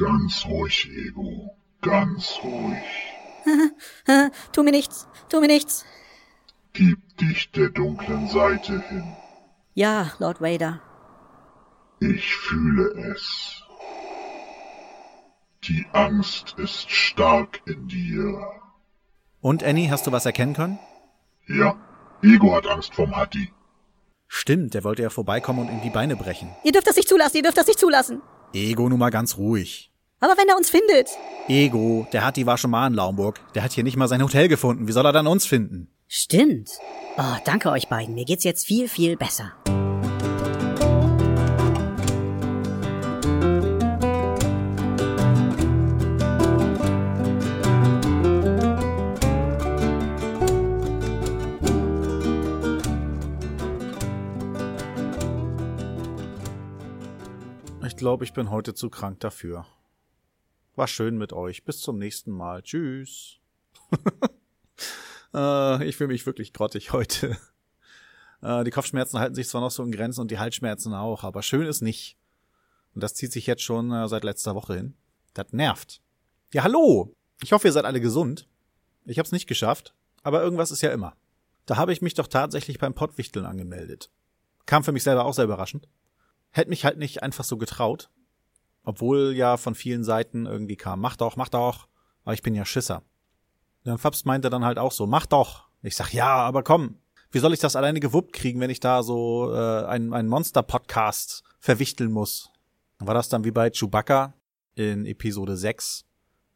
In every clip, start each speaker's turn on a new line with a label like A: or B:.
A: Ganz ruhig, Ego. Ganz ruhig.
B: tu mir nichts, tu mir nichts.
A: Gib dich der dunklen Seite hin.
B: Ja, Lord Vader.
A: Ich fühle es. Die Angst ist stark in dir.
C: Und Annie, hast du was erkennen können?
A: Ja, Ego hat Angst vom Hatti.
C: Stimmt, der wollte ja vorbeikommen und ihm die Beine brechen.
B: Ihr dürft das nicht zulassen, ihr dürft das nicht zulassen.
C: Ego, nun mal ganz ruhig.
B: Aber wenn er uns findet.
C: Ego, der Hatti war schon mal in Laumburg. Der hat hier nicht mal sein Hotel gefunden. Wie soll er dann uns finden?
B: Stimmt. Oh, danke euch beiden. Mir geht's jetzt viel, viel besser.
C: Ich glaube, ich bin heute zu krank dafür. War schön mit euch. Bis zum nächsten Mal. Tschüss. äh, ich fühle mich wirklich grottig heute. Äh, die Kopfschmerzen halten sich zwar noch so in Grenzen und die Halsschmerzen auch, aber schön ist nicht. Und das zieht sich jetzt schon äh, seit letzter Woche hin. Das nervt. Ja, hallo! Ich hoffe, ihr seid alle gesund. Ich hab's nicht geschafft, aber irgendwas ist ja immer. Da habe ich mich doch tatsächlich beim Pottwichteln angemeldet. Kam für mich selber auch sehr überraschend. Hätte mich halt nicht einfach so getraut. Obwohl ja von vielen Seiten irgendwie kam, mach doch, mach doch. Aber ich bin ja Schisser. Dann Fabs meinte dann halt auch so, mach doch. Ich sag, ja, aber komm. Wie soll ich das alleine gewuppt kriegen, wenn ich da so äh, einen, einen Monster-Podcast verwichteln muss? War das dann wie bei Chewbacca in Episode 6,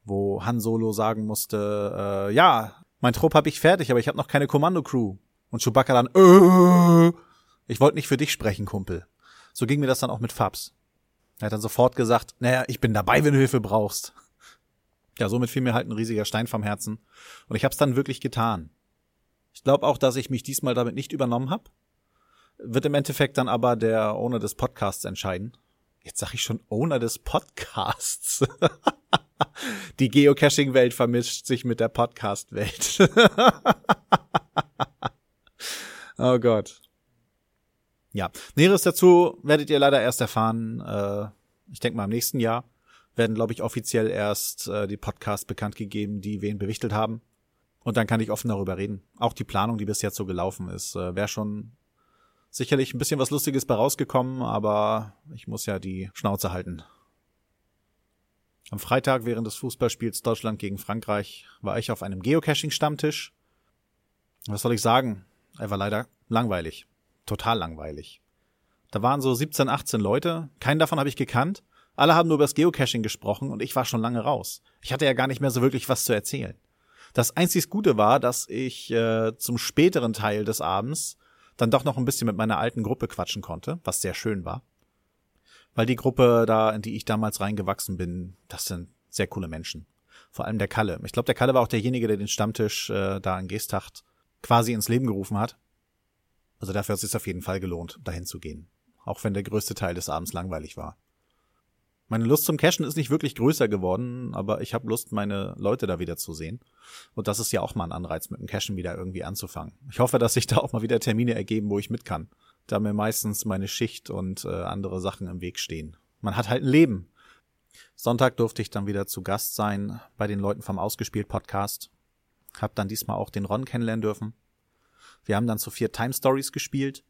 C: wo Han Solo sagen musste, äh, ja, mein Trupp hab ich fertig, aber ich habe noch keine Kommando-Crew. Und Chewbacca dann, äh, ich wollte nicht für dich sprechen, Kumpel. So ging mir das dann auch mit Fabs. Er hat dann sofort gesagt, naja, ich bin dabei, wenn du Hilfe brauchst. Ja, somit fiel mir halt ein riesiger Stein vom Herzen. Und ich hab's dann wirklich getan. Ich glaube auch, dass ich mich diesmal damit nicht übernommen habe. Wird im Endeffekt dann aber der Owner des Podcasts entscheiden. Jetzt sag ich schon Owner des Podcasts. Die Geocaching-Welt vermischt sich mit der Podcast-Welt. oh Gott. Ja, Näheres dazu werdet ihr leider erst erfahren, äh, ich denke mal im nächsten Jahr werden, glaube ich, offiziell erst äh, die Podcasts bekannt gegeben, die wen bewichtelt haben. Und dann kann ich offen darüber reden. Auch die Planung, die bis jetzt so gelaufen ist, äh, wäre schon sicherlich ein bisschen was Lustiges bei rausgekommen, aber ich muss ja die Schnauze halten. Am Freitag während des Fußballspiels Deutschland gegen Frankreich war ich auf einem Geocaching-Stammtisch. Was soll ich sagen? Er war leider langweilig total langweilig. Da waren so 17, 18 Leute, keinen davon habe ich gekannt. Alle haben nur über das Geocaching gesprochen und ich war schon lange raus. Ich hatte ja gar nicht mehr so wirklich was zu erzählen. Das einzig Gute war, dass ich äh, zum späteren Teil des Abends dann doch noch ein bisschen mit meiner alten Gruppe quatschen konnte, was sehr schön war. Weil die Gruppe da, in die ich damals reingewachsen bin, das sind sehr coole Menschen. Vor allem der Kalle. Ich glaube, der Kalle war auch derjenige, der den Stammtisch äh, da in Geesthacht quasi ins Leben gerufen hat. Also dafür hat es sich auf jeden Fall gelohnt, dahin zu gehen. Auch wenn der größte Teil des Abends langweilig war. Meine Lust zum Cashen ist nicht wirklich größer geworden, aber ich habe Lust, meine Leute da wieder zu sehen. Und das ist ja auch mal ein Anreiz, mit dem Cashen wieder irgendwie anzufangen. Ich hoffe, dass sich da auch mal wieder Termine ergeben, wo ich mit kann. Da mir meistens meine Schicht und äh, andere Sachen im Weg stehen. Man hat halt ein Leben. Sonntag durfte ich dann wieder zu Gast sein bei den Leuten vom Ausgespielt Podcast. Hab dann diesmal auch den Ron kennenlernen dürfen. Wir haben dann zu vier Time Stories gespielt.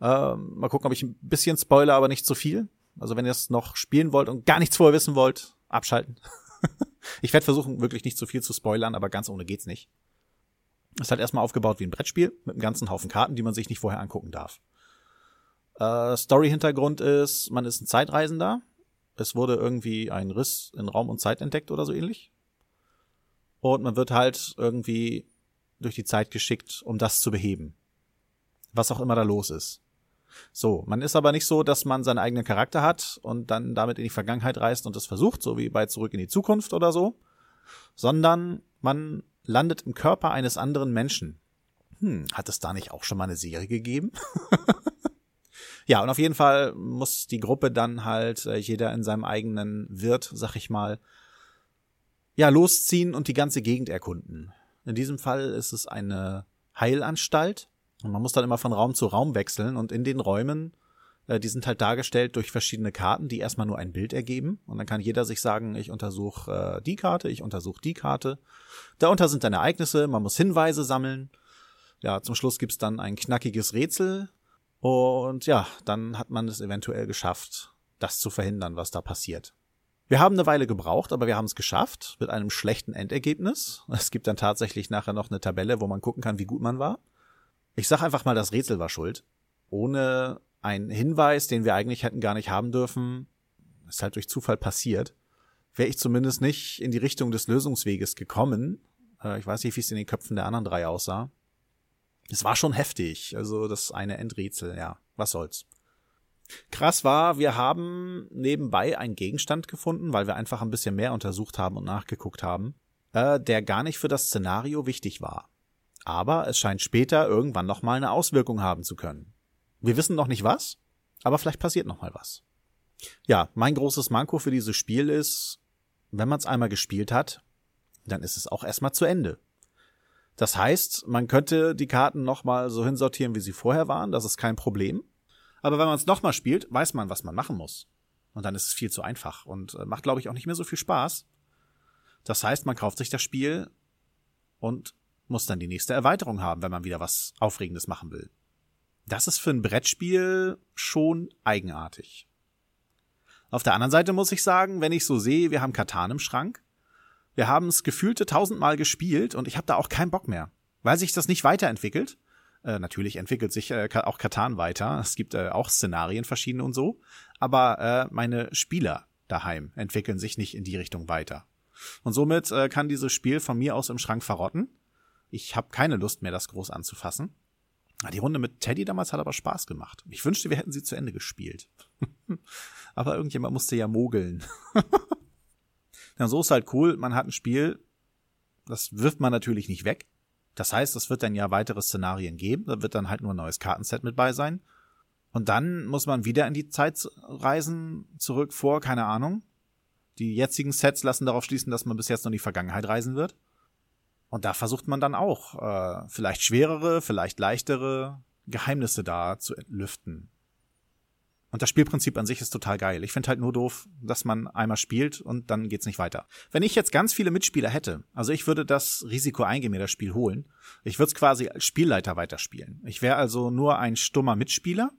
C: Ähm, mal gucken, ob ich ein bisschen spoiler, aber nicht zu viel. Also wenn ihr es noch spielen wollt und gar nichts vorher wissen wollt, abschalten. ich werde versuchen, wirklich nicht zu viel zu spoilern, aber ganz ohne geht's nicht. Ist halt erstmal aufgebaut wie ein Brettspiel mit einem ganzen Haufen Karten, die man sich nicht vorher angucken darf. Äh, Story-Hintergrund ist, man ist ein Zeitreisender. Es wurde irgendwie ein Riss in Raum und Zeit entdeckt oder so ähnlich. Und man wird halt irgendwie durch die Zeit geschickt, um das zu beheben. Was auch immer da los ist. So, man ist aber nicht so, dass man seinen eigenen Charakter hat und dann damit in die Vergangenheit reist und es versucht, so wie bei Zurück in die Zukunft oder so, sondern man landet im Körper eines anderen Menschen. Hm, hat es da nicht auch schon mal eine Serie gegeben? ja, und auf jeden Fall muss die Gruppe dann halt äh, jeder in seinem eigenen Wirt, sag ich mal, ja, losziehen und die ganze Gegend erkunden. In diesem Fall ist es eine Heilanstalt und man muss dann immer von Raum zu Raum wechseln und in den Räumen Äh, die sind halt dargestellt durch verschiedene Karten, die erstmal nur ein Bild ergeben. Und dann kann jeder sich sagen, ich untersuche äh, die Karte, ich untersuche die Karte. Darunter sind dann Ereignisse, man muss Hinweise sammeln. Ja, zum Schluss gibt's dann ein knackiges Rätsel. Und ja, dann hat man es eventuell geschafft, das zu verhindern, was da passiert. Wir haben eine Weile gebraucht, aber wir haben es geschafft mit einem schlechten Endergebnis. Es gibt dann tatsächlich nachher noch eine Tabelle, wo man gucken kann, wie gut man war. Ich sag einfach mal, das Rätsel war schuld. Ohne einen Hinweis, den wir eigentlich hätten gar nicht haben dürfen, ist halt durch Zufall passiert, wäre ich zumindest nicht in die Richtung des Lösungsweges gekommen. Äh, ich weiß nicht, wie es in den Köpfen der anderen drei aussah. Es war schon heftig, also das eine Endrätsel, ja, was soll's. Krass war, wir haben nebenbei einen Gegenstand gefunden, weil wir einfach ein bisschen mehr untersucht haben und nachgeguckt haben, äh, der gar nicht für das Szenario wichtig war. Aber es scheint später irgendwann nochmal eine Auswirkung haben zu können. Wir wissen noch nicht was, aber vielleicht passiert nochmal was. Ja, mein großes Manko für dieses Spiel ist, wenn man es einmal gespielt hat, dann ist es auch erstmal zu Ende. Das heißt, man könnte die Karten nochmal so hinsortieren, wie sie vorher waren, das ist kein Problem. Aber wenn man es nochmal spielt, weiß man, was man machen muss. Und dann ist es viel zu einfach und äh, macht, glaube ich, auch nicht mehr so viel Spaß. Das heißt, man kauft sich das Spiel und muss dann die nächste Erweiterung haben, wenn man wieder was Aufregendes machen will. Das ist für ein Brettspiel schon eigenartig. Auf der anderen Seite muss ich sagen, wenn ich so sehe, wir haben Katan im Schrank. Wir haben es gefühlte tausendmal gespielt und ich habe da auch keinen Bock mehr. Weil sich das nicht weiterentwickelt. Äh, natürlich entwickelt sich äh, auch Katan weiter. Es gibt äh, auch Szenarien verschiedene und so. Aber äh, meine Spieler daheim entwickeln sich nicht in die Richtung weiter. Und somit äh, kann dieses Spiel von mir aus im Schrank verrotten. Ich habe keine Lust mehr, das groß anzufassen. Die Runde mit Teddy damals hat aber Spaß gemacht. Ich wünschte, wir hätten sie zu Ende gespielt. aber irgendjemand musste ja mogeln. ja, so ist halt cool. Man hat ein Spiel, das wirft man natürlich nicht weg. Das heißt, es wird dann ja weitere Szenarien geben. Da wird dann halt nur ein neues Kartenset mit bei sein. Und dann muss man wieder in die Zeit reisen, zurück vor, keine Ahnung. Die jetzigen Sets lassen darauf schließen, dass man bis jetzt noch in die Vergangenheit reisen wird. Und da versucht man dann auch, äh, vielleicht schwerere, vielleicht leichtere Geheimnisse da zu lüften. Und das Spielprinzip an sich ist total geil. Ich finde halt nur doof, dass man einmal spielt und dann geht's nicht weiter. Wenn ich jetzt ganz viele Mitspieler hätte, also ich würde das Risiko eingehen, mir das Spiel holen. Ich würde es quasi als Spielleiter weiterspielen. Ich wäre also nur ein stummer Mitspieler,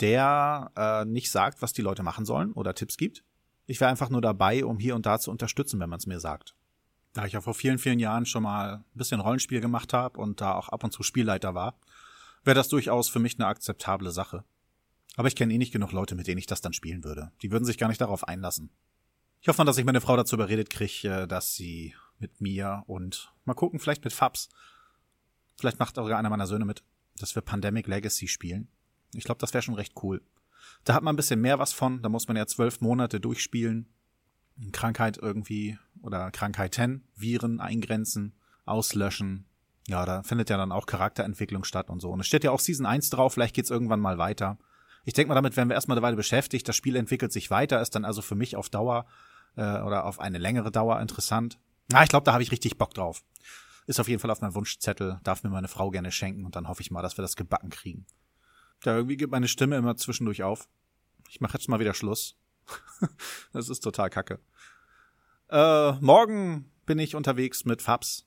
C: der äh, nicht sagt, was die Leute machen sollen oder Tipps gibt. Ich wäre einfach nur dabei, um hier und da zu unterstützen, wenn man es mir sagt. Da ich ja vor vielen, vielen Jahren schon mal ein bisschen Rollenspiel gemacht habe und da auch ab und zu Spielleiter war, wäre das durchaus für mich eine akzeptable Sache. Aber ich kenne eh nicht genug Leute, mit denen ich das dann spielen würde. Die würden sich gar nicht darauf einlassen. Ich hoffe mal, dass ich meine Frau dazu überredet kriege, äh, dass sie mit mir und mal gucken, vielleicht mit Fabs. Vielleicht macht auch einer meiner Söhne mit, dass wir Pandemic Legacy spielen. Ich glaube, das wäre schon recht cool. Da hat man ein bisschen mehr was von. Da muss man ja zwölf Monate durchspielen. Krankheit irgendwie oder Krankheiten, Viren eingrenzen, auslöschen. Ja, da findet ja dann auch Charakterentwicklung statt und so. Und es steht ja auch Season 1 drauf, vielleicht geht's irgendwann mal weiter. Ich denke mal, damit werden wir erstmal eine Weile beschäftigt. Das Spiel entwickelt sich weiter, ist dann also für mich auf Dauer äh, oder auf eine längere Dauer interessant. Na, ich glaube, da habe ich richtig Bock drauf. Ist auf jeden Fall auf meinem Wunschzettel, darf mir meine Frau gerne schenken und dann hoffe ich mal, dass wir das gebacken kriegen. Da irgendwie gibt meine Stimme immer zwischendurch auf. Ich mache jetzt mal wieder Schluss. das ist total kacke. Äh, morgen bin ich unterwegs mit Fabs.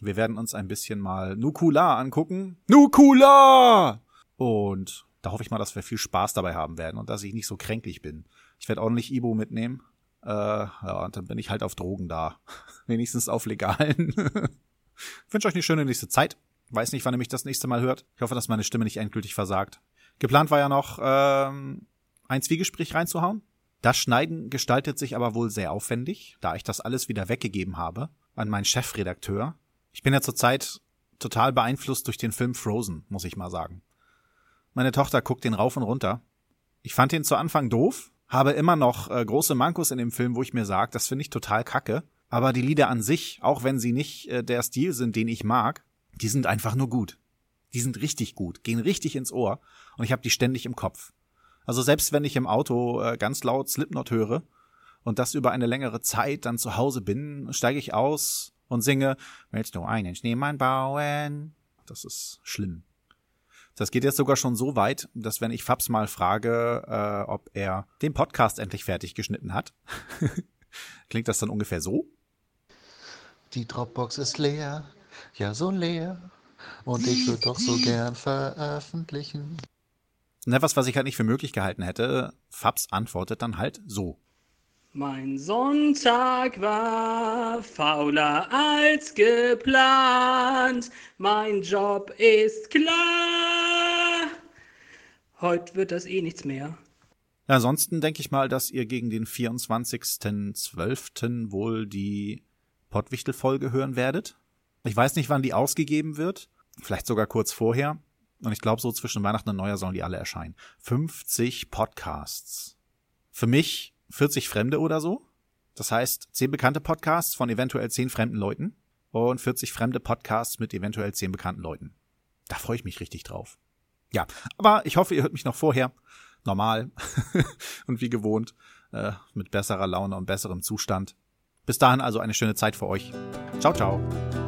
C: Wir werden uns ein bisschen mal Nukula angucken. Nukula! Und da hoffe ich mal, dass wir viel Spaß dabei haben werden und dass ich nicht so kränklich bin. Ich werde ordentlich Ibo mitnehmen. Äh, ja, und dann bin ich halt auf Drogen da. Wenigstens auf legalen. ich wünsche euch eine schöne nächste Zeit. Weiß nicht, wann ihr mich das nächste Mal hört. Ich hoffe, dass meine Stimme nicht endgültig versagt. Geplant war ja noch, ähm, ein Zwiegespräch reinzuhauen. Das Schneiden gestaltet sich aber wohl sehr aufwendig, da ich das alles wieder weggegeben habe an meinen Chefredakteur. Ich bin ja zurzeit total beeinflusst durch den Film Frozen, muss ich mal sagen. Meine Tochter guckt den rauf und runter. Ich fand ihn zu Anfang doof, habe immer noch äh, große Mankos in dem Film, wo ich mir sage, das finde ich total kacke. Aber die Lieder an sich, auch wenn sie nicht äh, der Stil sind, den ich mag, die sind einfach nur gut. Die sind richtig gut, gehen richtig ins Ohr und ich habe die ständig im Kopf. Also selbst wenn ich im Auto äh, ganz laut Slipknot höre und das über eine längere Zeit dann zu Hause bin, steige ich aus und singe Willst du einen Schneemann bauen? Das ist schlimm. Das geht jetzt sogar schon so weit, dass wenn ich Fabs mal frage, äh, ob er den Podcast endlich fertig geschnitten hat, klingt das dann ungefähr so.
D: Die Dropbox ist leer, ja so leer. Und ich würde doch so gern veröffentlichen.
C: Und etwas, was ich halt nicht für möglich gehalten hätte, Fabs antwortet dann halt so.
E: Mein Sonntag war fauler als geplant. Mein Job ist klar. Heute wird das eh nichts mehr.
C: Ansonsten denke ich mal, dass ihr gegen den 24.12. wohl die Pottwichtel-Folge hören werdet. Ich weiß nicht, wann die ausgegeben wird. Vielleicht sogar kurz vorher. Und ich glaube, so zwischen Weihnachten und Neujahr sollen die alle erscheinen. 50 Podcasts. Für mich 40 Fremde oder so. Das heißt, 10 bekannte Podcasts von eventuell 10 fremden Leuten und 40 fremde Podcasts mit eventuell 10 bekannten Leuten. Da freue ich mich richtig drauf. Ja, aber ich hoffe, ihr hört mich noch vorher. Normal und wie gewohnt, äh, mit besserer Laune und besserem Zustand. Bis dahin also eine schöne Zeit für euch. Ciao, ciao.